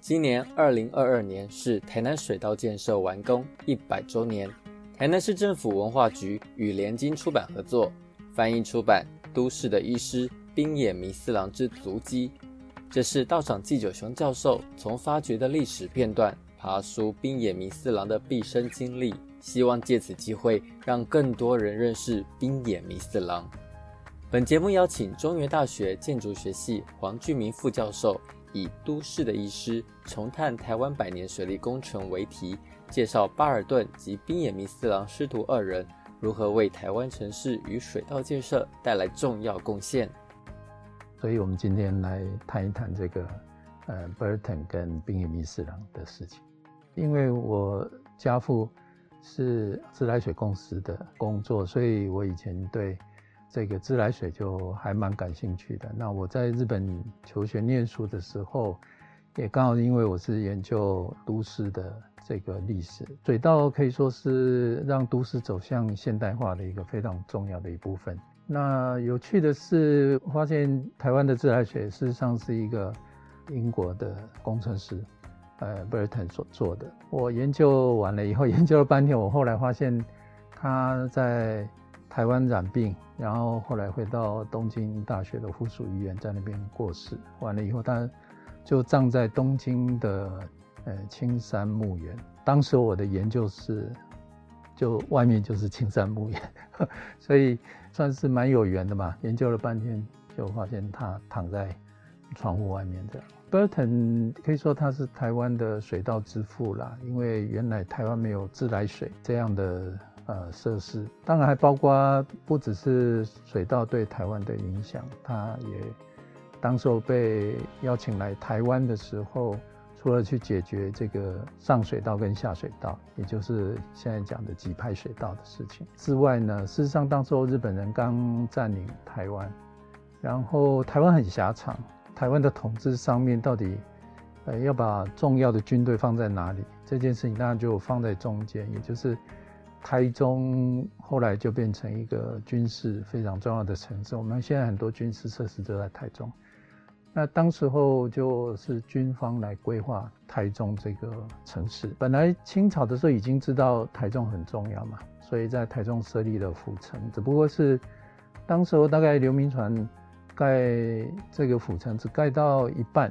今年二零二二年是台南水道建设完工一百周年，台南市政府文化局与联经出版合作，翻译出版《都市的医师冰野弥四郎之足迹》。这是道场纪久雄教授从发掘的历史片段爬书冰野弥四郎的毕生经历，希望借此机会让更多人认识冰野弥四郎。本节目邀请中原大学建筑学系黄俊明副教授。以都市的医师重探台湾百年水利工程为题，介绍巴尔顿及滨野弥四郎师徒二人如何为台湾城市与水道建设带来重要贡献。所以，我们今天来谈一谈这个呃，Burton 跟滨野弥四郎的事情。因为我家父是自来水公司的工作，所以我以前对。这个自来水就还蛮感兴趣的。那我在日本求学念书的时候，也刚好因为我是研究都市的这个历史，水稻可以说是让都市走向现代化的一个非常重要的一部分。那有趣的是，发现台湾的自来水事实上是一个英国的工程师，呃，Burton 所做的。我研究完了以后，研究了半天，我后来发现他在。台湾染病，然后后来回到东京大学的附属医院，在那边过世。完了以后，他就葬在东京的呃青山墓园。当时我的研究室就外面就是青山墓园，所以算是蛮有缘的嘛。研究了半天，就发现他躺在窗户外面这样。Burton 可以说他是台湾的水稻之父啦，因为原来台湾没有自来水这样的。呃，设施当然还包括不只是水稻对台湾的影响，他也当时候被邀请来台湾的时候，除了去解决这个上水道跟下水道，也就是现在讲的几排水道的事情之外呢，事实上当时候日本人刚占领台湾，然后台湾很狭长，台湾的统治上面到底呃要把重要的军队放在哪里？这件事情当然就放在中间，也就是。台中后来就变成一个军事非常重要的城市。我们现在很多军事设施都在台中。那当时候就是军方来规划台中这个城市。本来清朝的时候已经知道台中很重要嘛，所以在台中设立了府城。只不过是当时候大概刘铭传盖这个府城只盖到一半。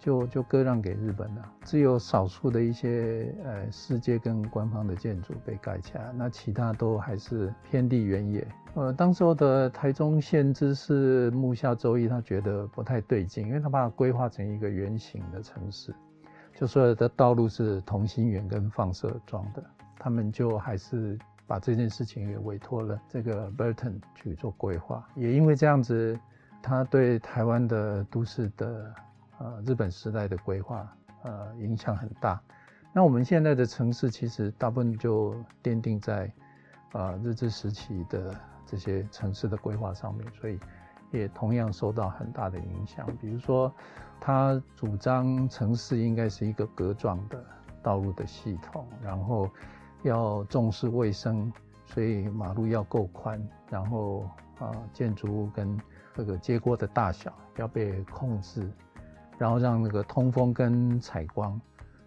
就就割让给日本了，只有少数的一些呃世界跟官方的建筑被盖起来，那其他都还是偏地原野。呃，当时候的台中县知事木下周一，他觉得不太对劲，因为他把它规划成一个圆形的城市，就所有的道路是同心圆跟放射状的，他们就还是把这件事情也委托了这个 Burton 去做规划。也因为这样子，他对台湾的都市的。呃，日本时代的规划，呃，影响很大。那我们现在的城市其实大部分就奠定在，呃，日治时期的这些城市的规划上面，所以也同样受到很大的影响。比如说，他主张城市应该是一个格状的道路的系统，然后要重视卫生，所以马路要够宽，然后啊，建筑物跟这个街锅的大小要被控制。然后让那个通风跟采光，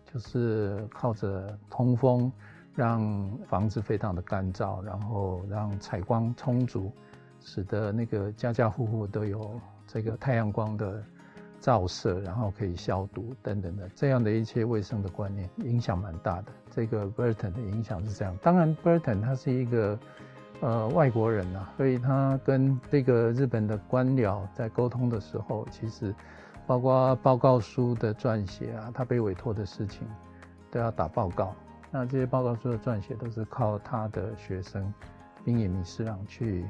就是靠着通风，让房子非常的干燥，然后让采光充足，使得那个家家户户都有这个太阳光的照射，然后可以消毒等等的，这样的一些卫生的观念影响蛮大的。这个 Burton 的影响是这样，当然 Burton 他是一个呃外国人呐，所以他跟这个日本的官僚在沟通的时候，其实。包括报告书的撰写啊，他被委托的事情都要打报告。那这些报告书的撰写都是靠他的学生冰野弥四郎去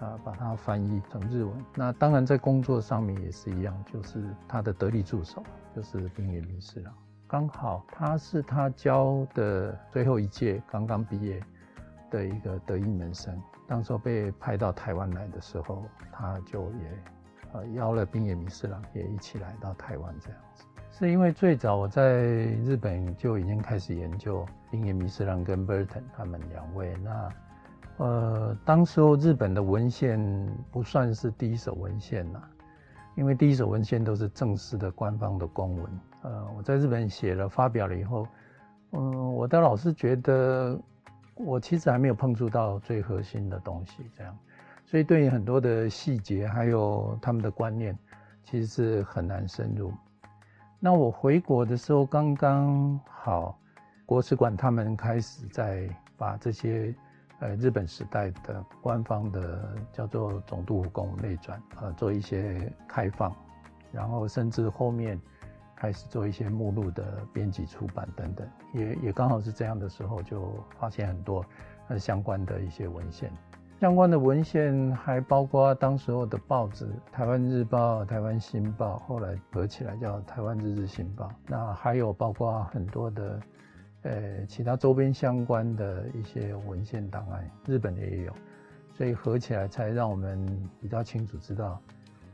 啊把它翻译成日文。那当然在工作上面也是一样，就是他的得力助手就是冰野弥四郎。刚好他是他教的最后一届刚刚毕业的一个得意门生，当时候被派到台湾来的时候，他就也。呃，邀了冰野弥四郎也一起来到台湾，这样子，是因为最早我在日本就已经开始研究冰野弥四郎跟 Burton 他们两位。那，呃，当时候日本的文献不算是第一手文献呐，因为第一手文献都是正式的官方的公文。呃，我在日本写了发表了以后，嗯，我的老师觉得我其实还没有碰触到最核心的东西，这样，所以对于很多的细节还有他们的观念，其实是很难深入。那我回国的时候刚刚好，国史馆他们开始在把这些。呃，日本时代的官方的叫做总督府公内传，呃，做一些开放，然后甚至后面开始做一些目录的编辑出版等等，也也刚好是这样的时候，就发现很多呃相关的一些文献，相关的文献还包括当时候的报纸《台湾日报》《台湾新报》，后来合起来叫《台湾日日新报》，那还有包括很多的。呃，其他周边相关的一些文献档案，日本的也有，所以合起来才让我们比较清楚知道，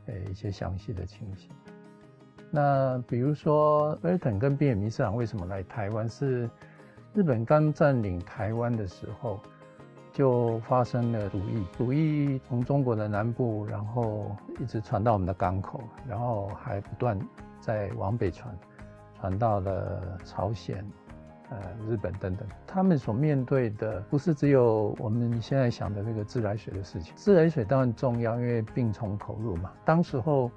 呃，一些详细的情形。那比如说，尔腾跟边野弥市长为什么来台湾？是日本刚占领台湾的时候，就发生了鼠疫，鼠疫从中国的南部，然后一直传到我们的港口，然后还不断在往北传，传到了朝鲜。呃，日本等等，他们所面对的不是只有我们现在想的这个自来水的事情。自来水当然重要，因为病从口入嘛。当时候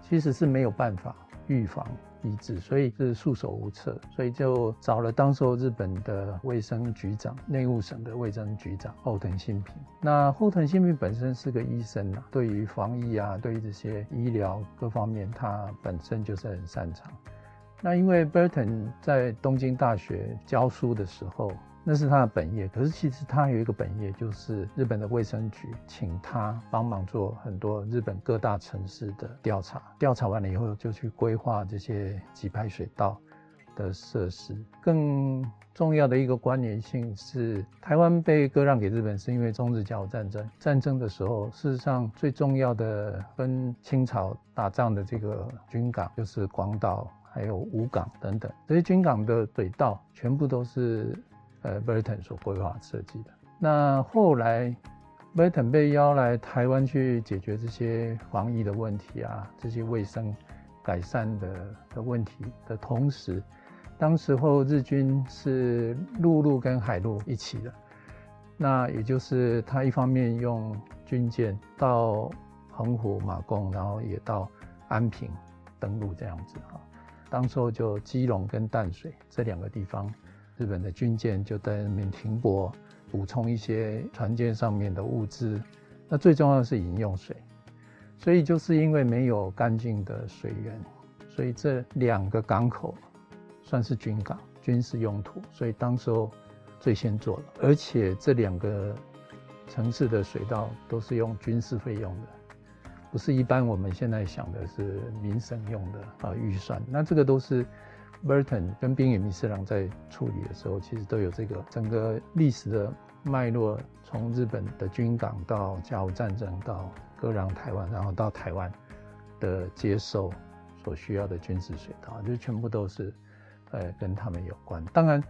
其实是没有办法预防医治，所以是束手无策，所以就找了当时候日本的卫生局长，内务省的卫生局长后藤新平。那后藤新平本身是个医生啊，对于防疫啊，对于这些医疗各方面，他本身就是很擅长。那因为 Burton 在东京大学教书的时候，那是他的本业。可是其实他有一个本业，就是日本的卫生局请他帮忙做很多日本各大城市的调查。调查完了以后，就去规划这些集排水道的设施。更重要的一个关联性是，台湾被割让给日本，是因为中日甲午战争。战争的时候，事实上最重要的跟清朝打仗的这个军港就是广岛。还有武港等等，这些军港的水道全部都是呃 Burton 所规划设计的。那后来 Burton 被邀来台湾去解决这些防疫的问题啊，这些卫生改善的的问题的同时，当时候日军是陆路跟海路一起的，那也就是他一方面用军舰到澎湖马公，然后也到安平登陆这样子哈。当时候就基隆跟淡水这两个地方，日本的军舰就在那边停泊，补充一些船舰上面的物资。那最重要的是饮用水，所以就是因为没有干净的水源，所以这两个港口算是军港，军事用途，所以当时候最先做了。而且这两个城市的水道都是用军事费用的。不是一般我们现在想的是民生用的啊预算，那这个都是 Burton 跟冰野弥四郎在处理的时候，其实都有这个整个历史的脉络，从日本的军港到甲午战争到割让台湾，然后到台湾的接受所需要的军事水道，就全部都是呃跟他们有关。当然，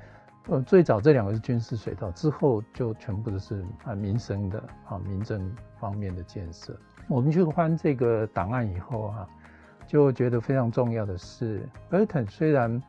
呃最早这两个是军事水道，之后就全部都是啊民生的啊民政方面的建设。我们去翻这个档案以后啊，就觉得非常重要的是，Burton 虽然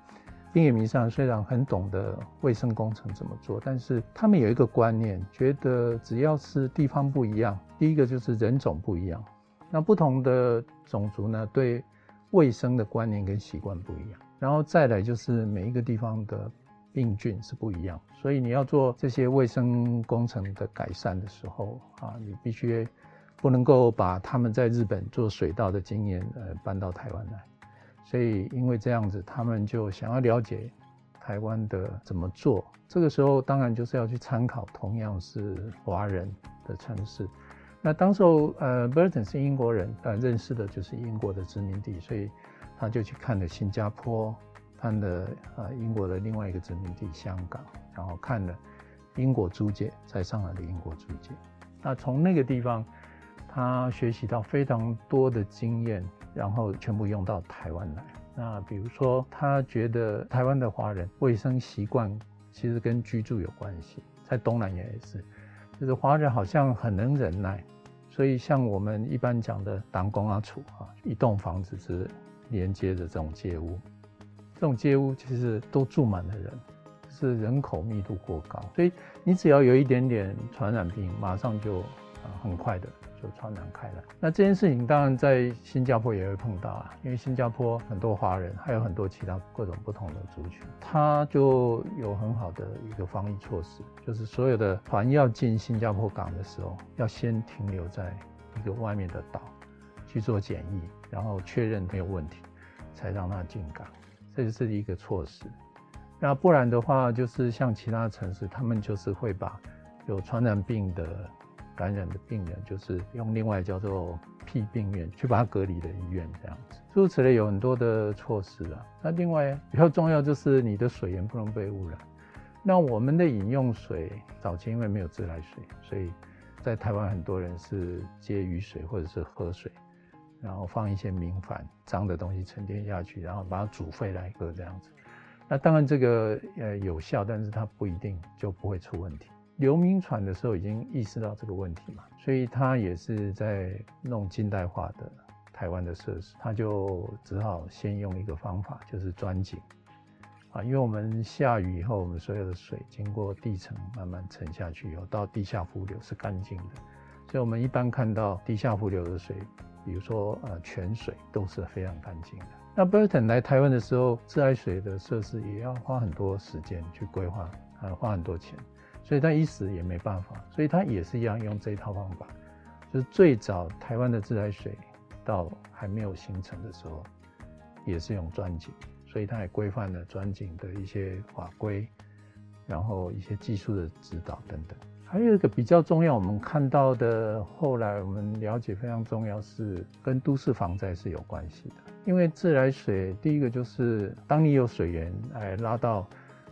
冰野弥上虽然很懂得卫生工程怎么做，但是他们有一个观念，觉得只要是地方不一样，第一个就是人种不一样，那不同的种族呢，对卫生的观念跟习惯不一样，然后再来就是每一个地方的病菌是不一样，所以你要做这些卫生工程的改善的时候啊，你必须。不能够把他们在日本做水稻的经验，呃，搬到台湾来，所以因为这样子，他们就想要了解台湾的怎么做。这个时候，当然就是要去参考同样是华人的城市。那当时候，呃，Burton 是英国人，呃，认识的就是英国的殖民地，所以他就去看了新加坡，看了呃英国的另外一个殖民地香港，然后看了英国租界在上海的英国租界。那从那个地方。他学习到非常多的经验，然后全部用到台湾来。那比如说，他觉得台湾的华人卫生习惯其实跟居住有关系，在东南亚也是，就是华人好像很能忍耐，所以像我们一般讲的挡工啊、处啊，一栋房子是连接的这种街屋，这种街屋其实都住满了人，是人口密度过高，所以你只要有一点点传染病，马上就啊很快的。就传染开来。那这件事情当然在新加坡也会碰到啊，因为新加坡很多华人，还有很多其他各种不同的族群，他就有很好的一个防疫措施，就是所有的船要进新加坡港的时候，要先停留在一个外面的岛去做检疫，然后确认没有问题，才让他进港。这就是一个措施。那不然的话，就是像其他城市，他们就是会把有传染病的。感染的病人就是用另外叫做 P 病院去把它隔离的医院这样子，诸如此类有很多的措施啊。那另外比较重要就是你的水源不能被污染。那我们的饮用水早期因为没有自来水，所以在台湾很多人是接雨水或者是喝水，然后放一些明矾脏的东西沉淀下去，然后把它煮沸来喝这样子。那当然这个呃有效，但是它不一定就不会出问题。刘铭传的时候已经意识到这个问题嘛，所以他也是在弄近代化的台湾的设施，他就只好先用一个方法，就是钻井啊，因为我们下雨以后，我们所有的水经过地层慢慢沉下去以后，到地下湖流是干净的，所以我们一般看到地下湖流的水，比如说呃泉水都是非常干净的。那 Burton 来台湾的时候，自来水的设施也要花很多时间去规划，啊，花很多钱。所以他一时也没办法，所以他也是一样用这一套方法，就是最早台湾的自来水到还没有形成的时候，也是用钻井，所以他也规范了钻井的一些法规，然后一些技术的指导等等。还有一个比较重要，我们看到的后来我们了解非常重要是跟都市防灾是有关系的，因为自来水第一个就是当你有水源哎拉到。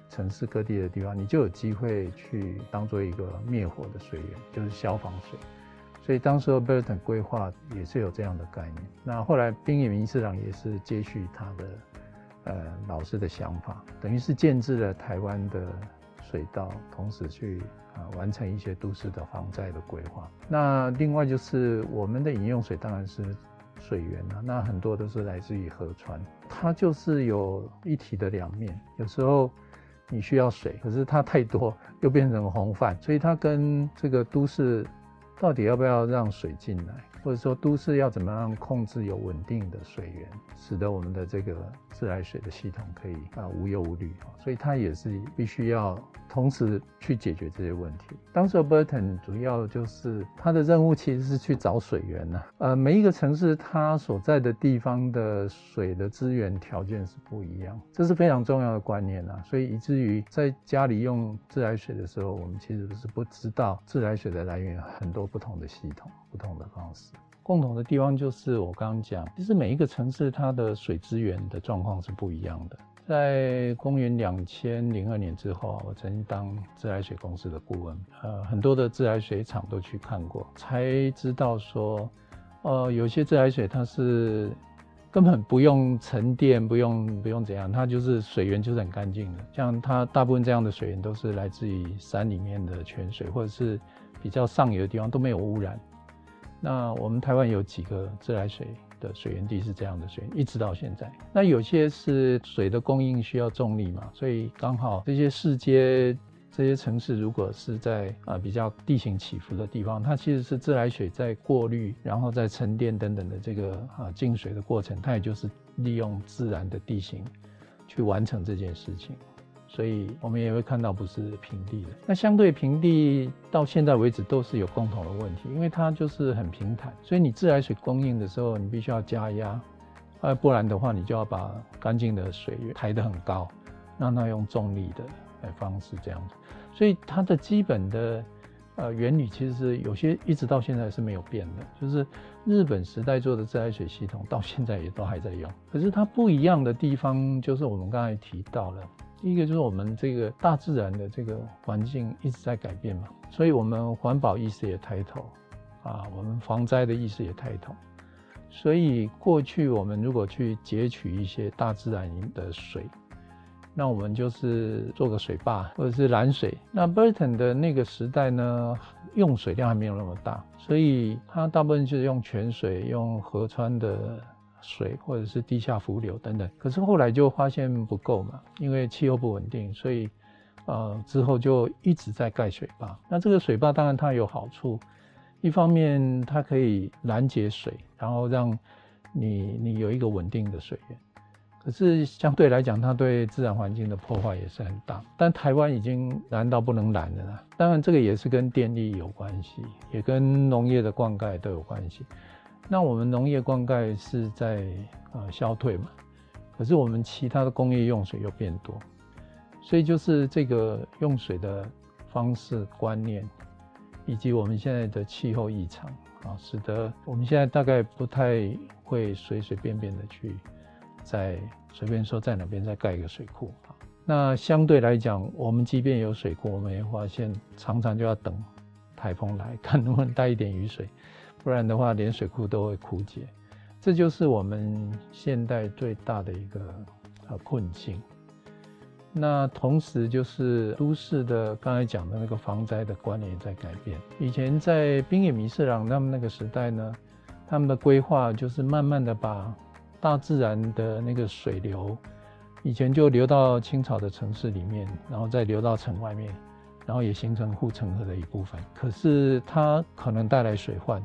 城市各地的地方，你就有机会去当做一个灭火的水源，就是消防水。所以当时 Burton 规划也是有这样的概念。那后来滨野明市长也是接续他的呃老师的想法，等于是建制了台湾的水道，同时去啊完成一些都市的防灾的规划。那另外就是我们的饮用水当然是水源啊，那很多都是来自于河川，它就是有一体的两面，有时候。你需要水，可是它太多又变成洪泛，所以它跟这个都市到底要不要让水进来？或者说，都市要怎么样控制有稳定的水源，使得我们的这个自来水的系统可以啊无忧无虑啊？所以它也是必须要同时去解决这些问题。当时 Burton 主要就是他的任务其实是去找水源呐。呃，每一个城市它所在的地方的水的资源条件是不一样，这是非常重要的观念啊。所以以至于在家里用自来水的时候，我们其实是不知道自来水的来源很多不同的系统。不同的方式，共同的地方就是我刚刚讲，其实每一个城市它的水资源的状况是不一样的。在公元两千零二年之后，我曾经当自来水公司的顾问，呃，很多的自来水厂都去看过，才知道说，呃，有些自来水它是根本不用沉淀，不用不用怎样，它就是水源就是很干净的。像它大部分这样的水源都是来自于山里面的泉水，或者是比较上游的地方都没有污染。那我们台湾有几个自来水的水源地是这样的水源，一直到现在。那有些是水的供应需要重力嘛，所以刚好这些市街、这些城市，如果是在啊比较地形起伏的地方，它其实是自来水在过滤，然后在沉淀等等的这个啊进水的过程，它也就是利用自然的地形去完成这件事情。所以我们也会看到不是平地的，那相对平地到现在为止都是有共同的问题，因为它就是很平坦，所以你自来水供应的时候，你必须要加压，呃，不然的话你就要把干净的水抬得很高，让它用重力的方式这样子，所以它的基本的呃原理其实是有些一直到现在是没有变的，就是日本时代做的自来水系统到现在也都还在用，可是它不一样的地方就是我们刚才提到了。第一个就是我们这个大自然的这个环境一直在改变嘛，所以我们环保意识也抬头，啊，我们防灾的意识也抬头，所以过去我们如果去截取一些大自然的水，那我们就是做个水坝或者是拦水。那 Burton 的那个时代呢，用水量还没有那么大，所以它大部分就是用泉水、用河川的水或者是地下浮流等等。可是后来就发现不够嘛，因为气候不稳定，所以呃之后就一直在盖水坝。那这个水坝当然它有好处，一方面它可以拦截水，然后让你你有一个稳定的水源。可是相对来讲，它对自然环境的破坏也是很大。但台湾已经难到不能拦的了。当然，这个也是跟电力有关系，也跟农业的灌溉都有关系。那我们农业灌溉是在呃消退嘛？可是我们其他的工业用水又变多，所以就是这个用水的方式观念，以及我们现在的气候异常啊，使得我们现在大概不太会随随便便的去。在随便说在哪边再盖一个水库啊？那相对来讲，我们即便有水库，我们也发现常常就要等台风来看能不能带一点雨水，不然的话连水库都会枯竭。这就是我们现代最大的一个呃困境。那同时就是都市的刚才讲的那个防灾的观念也在改变。以前在滨野弥四郎他们那个时代呢，他们的规划就是慢慢的把大自然的那个水流，以前就流到青草的城市里面，然后再流到城外面，然后也形成护城河的一部分。可是它可能带来水患，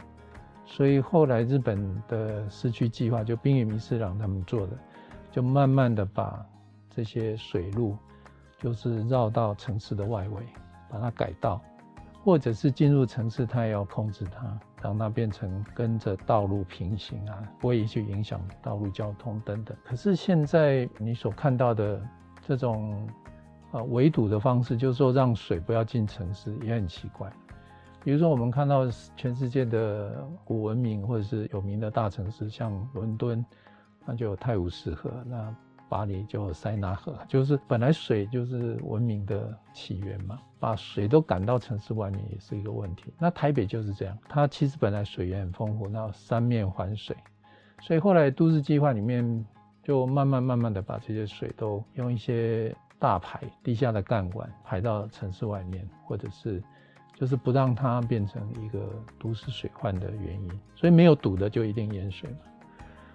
所以后来日本的市区计划，就滨野弥四郎他们做的，就慢慢的把这些水路，就是绕到城市的外围，把它改道。或者是进入城市，他也要控制它，让它变成跟着道路平行啊，不会去影响道路交通等等。可是现在你所看到的这种呃围堵的方式，就是说让水不要进城市，也很奇怪。比如说我们看到全世界的古文明或者是有名的大城市，像伦敦，那就泰晤士河那。巴黎就塞纳河，就是本来水就是文明的起源嘛，把水都赶到城市外面也是一个问题。那台北就是这样，它其实本来水源很丰富，那三面环水，所以后来都市计划里面就慢慢慢慢的把这些水都用一些大排地下的干管排到城市外面，或者是就是不让它变成一个都市水患的原因。所以没有堵的就一定淹水嘛。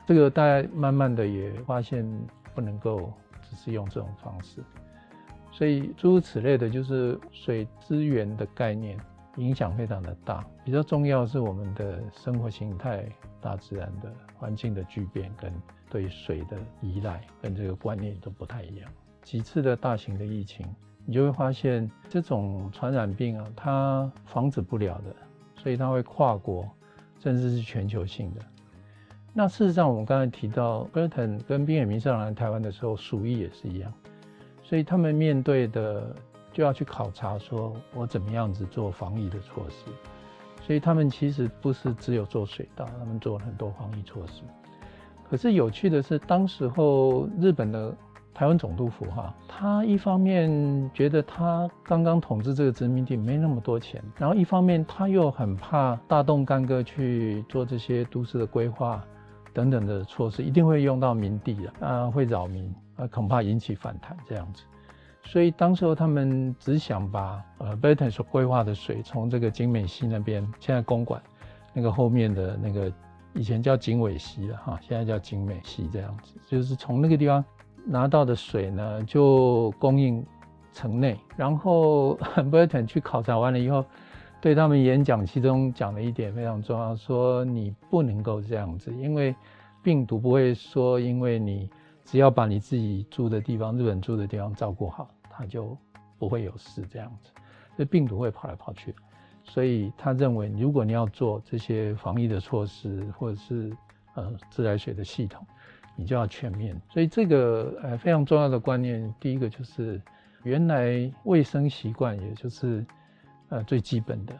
这个大家慢慢的也发现。不能够只是用这种方式，所以诸如此类的，就是水资源的概念影响非常的大。比较重要是我们的生活形态、大自然的环境的巨变跟对水的依赖，跟这个观念都不太一样。几次的大型的疫情，你就会发现这种传染病啊，它防止不了的，所以它会跨国，甚至是全球性的。那事实上，我们刚才提到 Burton 跟滨野弥上来台湾的时候，鼠疫也是一样，所以他们面对的就要去考察，说我怎么样子做防疫的措施。所以他们其实不是只有做水稻，他们做了很多防疫措施。可是有趣的是，当时候日本的台湾总督府哈，他一方面觉得他刚刚统治这个殖民地没那么多钱，然后一方面他又很怕大动干戈去做这些都市的规划。等等的措施一定会用到民地的啊，会扰民啊，恐怕引起反弹这样子。所以当时候他们只想把呃 b e t o n 所规划的水从这个景美溪那边，现在公馆那个后面的那个以前叫景尾溪了哈，现在叫景美溪这样子，就是从那个地方拿到的水呢，就供应城内。然后 b e t o n 去考察完了以后。对他们演讲，其中讲了一点非常重要，说你不能够这样子，因为病毒不会说，因为你只要把你自己住的地方、日本住的地方照顾好，它就不会有事这样子。这病毒会跑来跑去，所以他认为，如果你要做这些防疫的措施，或者是呃自来水的系统，你就要全面。所以这个呃非常重要的观念，第一个就是原来卫生习惯，也就是。呃，最基本的，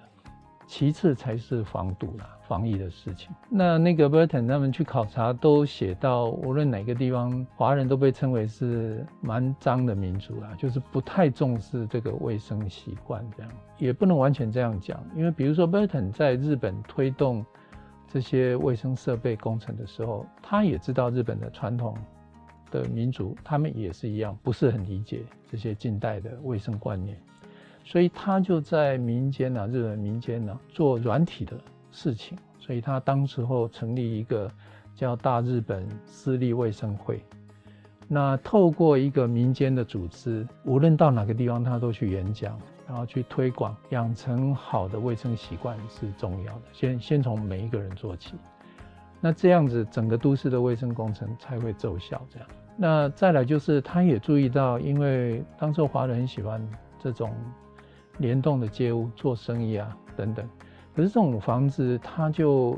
其次才是防堵啦，防疫的事情。那那个 Burton 他们去考察，都写到，无论哪个地方，华人都被称为是蛮脏的民族啦，就是不太重视这个卫生习惯，这样也不能完全这样讲，因为比如说 Burton 在日本推动这些卫生设备工程的时候，他也知道日本的传统的民族，他们也是一样，不是很理解这些近代的卫生观念，所以他就在民间呢，日本民间呢做软体的事情，所以他当时候成立一个叫大日本私立卫生会。那透过一个民间的组织，无论到哪个地方，他都去演讲，然后去推广，养成好的卫生习惯是重要的。先先从每一个人做起，那这样子整个都市的卫生工程才会奏效。这样，那再来就是他也注意到，因为当时华人很喜欢这种联动的街屋做生意啊等等，可是这种房子它就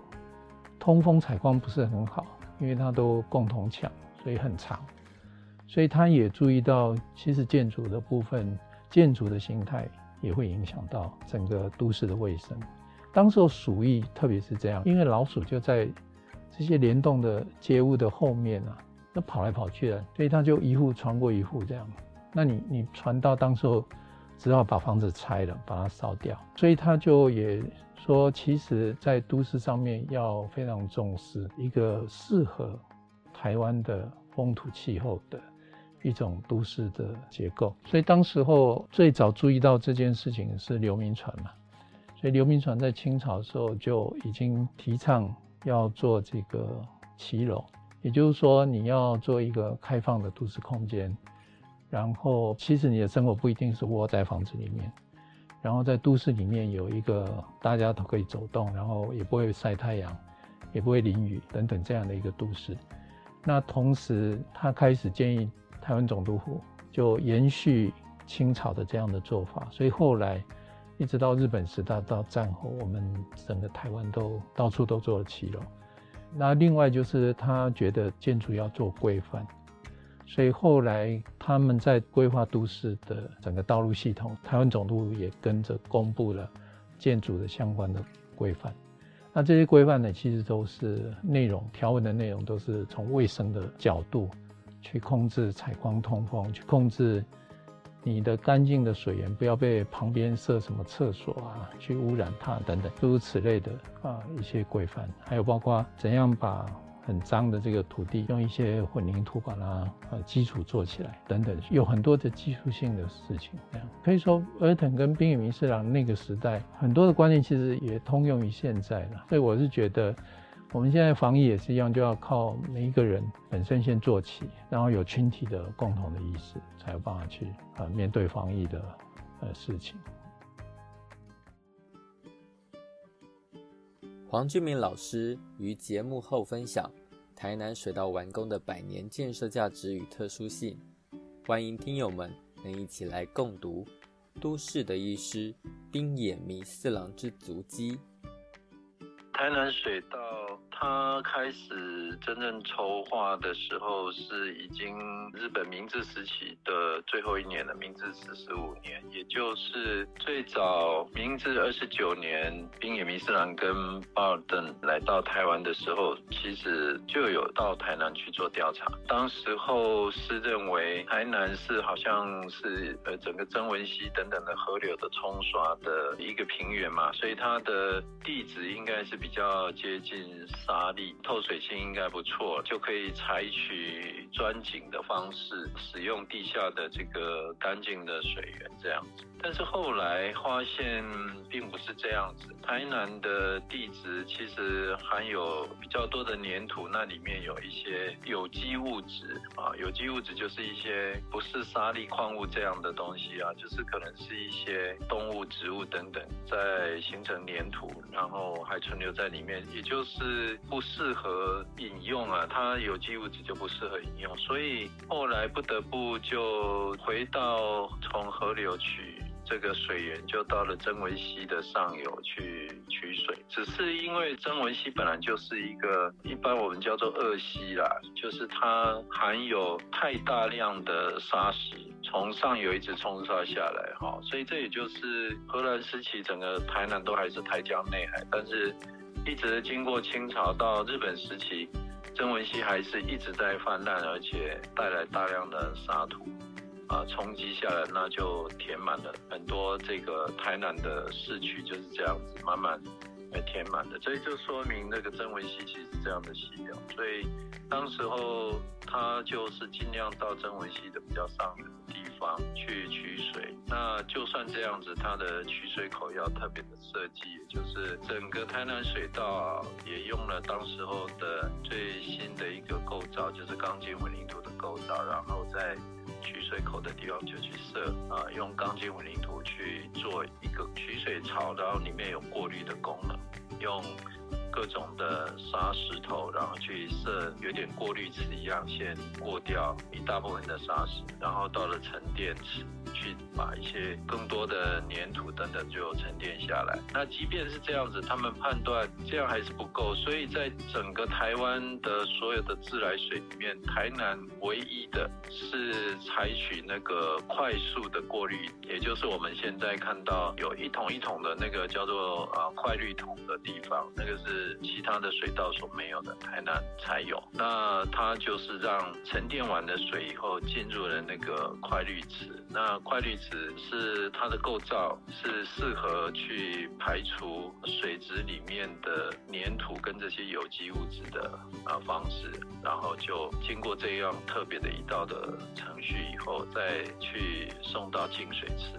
通风采光不是很好，因为它都共同墙，所以很长。所以他也注意到，其实建筑的部分，建筑的形态也会影响到整个都市的卫生。当时候鼠疫，特别是这样，因为老鼠就在这些联动的街屋的后面啊，那跑来跑去的，所以它就一户传过一户这样。那你你传到当时候，只好把房子拆了，把它烧掉。所以他就也说，其实在都市上面要非常重视一个适合台湾的风土气候的。一种都市的结构，所以当时候最早注意到这件事情是刘铭传嘛，所以刘铭传在清朝的时候就已经提倡要做这个骑楼，也就是说你要做一个开放的都市空间，然后其实你的生活不一定是窝在房子里面，然后在都市里面有一个大家都可以走动，然后也不会晒太阳，也不会淋雨等等这样的一个都市。那同时他开始建议。台湾总督府就延续清朝的这样的做法，所以后来一直到日本时代到战后，我们整个台湾都到处都做了骑楼。那另外就是他觉得建筑要做规范，所以后来他们在规划都市的整个道路系统，台湾总督也跟着公布了建筑的相关的规范。那这些规范呢，其实都是内容条文的内容，都是从卫生的角度。去控制采光通风，去控制你的干净的水源，不要被旁边设什么厕所啊，去污染它等等，诸如此类的啊一些规范，还有包括怎样把很脏的这个土地用一些混凝土把它呃基础做起来等等，有很多的技术性的事情。这样可以说，尔腾跟滨野明四郎那个时代很多的观念其实也通用于现在了，所以我是觉得。我们现在防疫也是一样，就要靠每一个人本身先做起，然后有群体的共同的意识，才有办法去呃面对防疫的呃事情。黄俊明老师于节目后分享台南水稻完工的百年建设价值与特殊性，欢迎听友们能一起来共读都市的医师丁野弥四郎之足迹。台南水道，他开始真正筹划的时候是已经日本明治时期的最后一年了，明治四十五年，也就是最早明治二十九年，冰野弥次郎跟巴尔登来到台湾的时候，其实就有到台南去做调查。当时候是认为台南是好像是呃整个曾文溪等等的河流的冲刷的一个平原嘛，所以它的地质应该是比。较接近沙砾，透水性应该不错，就可以采取钻井的方方式，使用地下的这个干净的水源这样子。但是后来发现并不是这样子，台南的地质其实含有比较多的粘土，那里面有一些有机物质啊，有机物质就是一些不是沙砾矿物这样的东西啊，就是可能是一些动物、植物等等在形成粘土，然后还存留在里面，也就是不适合饮用啊，它有机物质就不适合饮用，所以后来不得不就回到从河流取。这个水源就到了曾文溪的上游去取水，只是因为曾文溪本来就是一个一般我们叫做恶溪啦，就是它含有太大量的沙石，从上游一直冲刷下来，哈，所以这也就是荷兰时期整个台南都还是台江内海，但是一直经过清朝到日本时期，曾文溪还是一直在泛滥，而且带来大量的沙土。啊，冲击下来，那就填满了很多这个台南的市区，就是这样子慢慢来填满的，所以就说明那个曾文溪其实是这样的溪流，所以当时候它就是尽量到曾文溪的比较上游的地方去取水。那就算这样子，它的取水口要特别的设计，也就是整个台南水道也用了当时候的最新的一个构造，就是钢筋混凝土的构造，然后再取水口的地方就去设啊，用钢筋混凝土去做一个取水槽，然后里面有过滤的功能，用各种的沙石头，然后去设有点过滤池一样，先过掉一大部分的沙石，然后到了沉淀池。去把一些更多的粘土等等就沉淀下来。那即便是这样子，他们判断这样还是不够，所以在整个台湾的所有的自来水里面，台南唯一的是采取那个快速的过滤，也就是我们现在看到有一桶一桶的那个叫做啊快滤桶的地方，那个是其他的水道所没有的，台南才有。那它就是让沉淀完的水以后进入了那个快滤池，那。快滤池是它的构造是适合去排除水质里面的粘土跟这些有机物质的啊方式，然后就经过这样特别的一道的程序以后，再去送到净水池，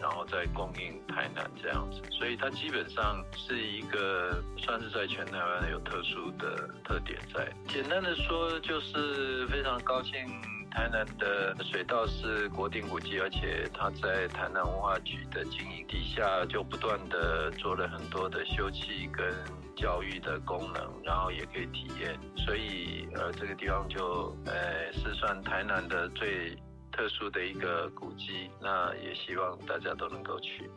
然后再供应台南这样子，所以它基本上是一个算是在全台湾有特殊的特点在。简单的说，就是非常高兴。台南的水稻是国定古迹，而且它在台南文化局的经营底下，就不断的做了很多的修葺跟教育的功能，然后也可以体验，所以呃这个地方就呃是算台南的最特殊的一个古迹，那也希望大家都能够去。